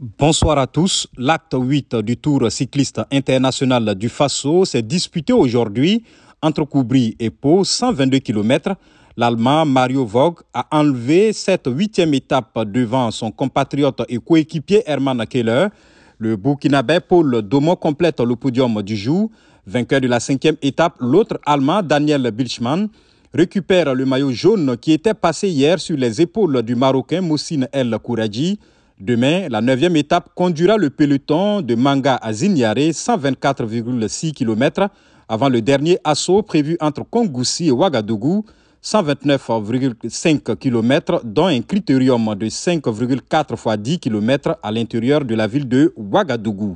Bonsoir à tous. L'acte 8 du Tour cycliste international du Faso s'est disputé aujourd'hui entre Koubri et Pau, 122 km. L'Allemand Mario Vogt a enlevé cette huitième étape devant son compatriote et coéquipier Hermann Keller. Le Burkinabé Paul Domo complète le podium du jour. Vainqueur de la cinquième étape, l'autre Allemand Daniel Bilchmann récupère le maillot jaune qui était passé hier sur les épaules du Marocain Moussine El Kouradji. Demain, la neuvième étape conduira le peloton de Manga à Zinyare, 124,6 km, avant le dernier assaut prévu entre Kongoussi et Ouagadougou, 129,5 km, dont un critérium de 5,4 fois 10 km à l'intérieur de la ville de Ouagadougou.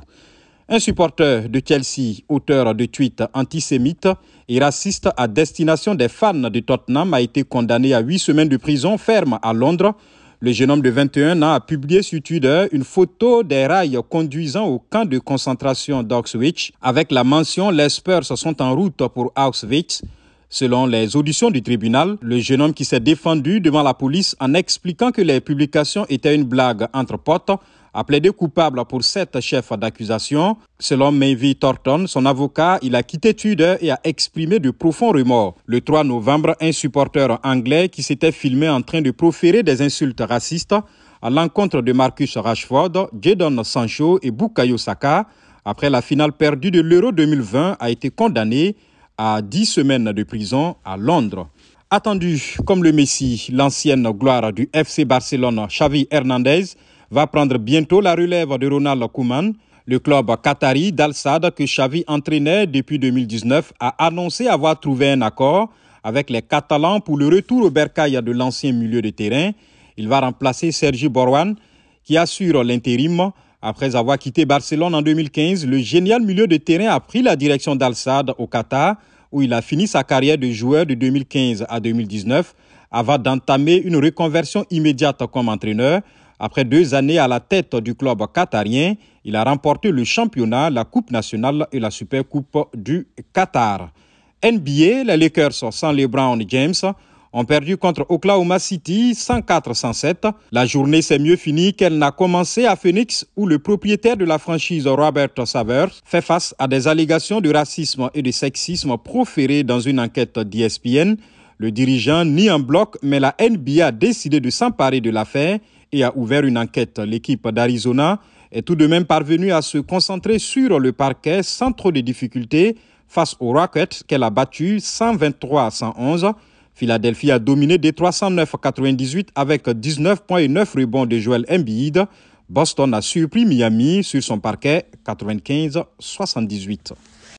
Un supporter de Chelsea, auteur de tweets antisémites et racistes à destination des fans de Tottenham, a été condamné à 8 semaines de prison ferme à Londres le jeune homme de 21 ans a publié sur Twitter une photo des rails conduisant au camp de concentration d'Auschwitz avec la mention Les Spurs sont en route pour Auschwitz. Selon les auditions du tribunal, le jeune homme qui s'est défendu devant la police en expliquant que les publications étaient une blague entre potes a plaidé coupable pour sept chefs d'accusation. Selon Mayvie Thornton, son avocat, il a quitté Tudor et a exprimé de profonds remords. Le 3 novembre, un supporter anglais qui s'était filmé en train de proférer des insultes racistes à l'encontre de Marcus Rashford, Jadon Sancho et Bukayo Saka, après la finale perdue de l'Euro 2020, a été condamné à 10 semaines de prison à Londres. Attendu comme le Messi, l'ancienne gloire du FC Barcelone, Xavi Hernandez, va prendre bientôt la relève de Ronald Koeman. Le club qatari d'Al-Sad que Xavi entraînait depuis 2019 a annoncé avoir trouvé un accord avec les Catalans pour le retour au bercail de l'ancien milieu de terrain. Il va remplacer Sergi Borwan qui assure l'intérim. Après avoir quitté Barcelone en 2015, le génial milieu de terrain a pris la direction d'Al-Sad au Qatar où il a fini sa carrière de joueur de 2015 à 2019 avant d'entamer une reconversion immédiate comme entraîneur. Après deux années à la tête du club qatarien, il a remporté le championnat, la Coupe nationale et la Super Coupe du Qatar. NBA, les Lakers sans LeBron James ont perdu contre Oklahoma City 104-107. La journée s'est mieux finie qu'elle n'a commencé à Phoenix où le propriétaire de la franchise Robert Savers fait face à des allégations de racisme et de sexisme proférées dans une enquête d'ESPN. Le dirigeant nie en bloc, mais la NBA a décidé de s'emparer de l'affaire et a ouvert une enquête. L'équipe d'Arizona est tout de même parvenue à se concentrer sur le parquet sans trop de difficultés face aux Rockets qu'elle a battu 123 à 111. Philadelphie a dominé des 309 à 98 avec 19 points et 9 rebonds de Joel Embiid. Boston a surpris Miami sur son parquet 95 78.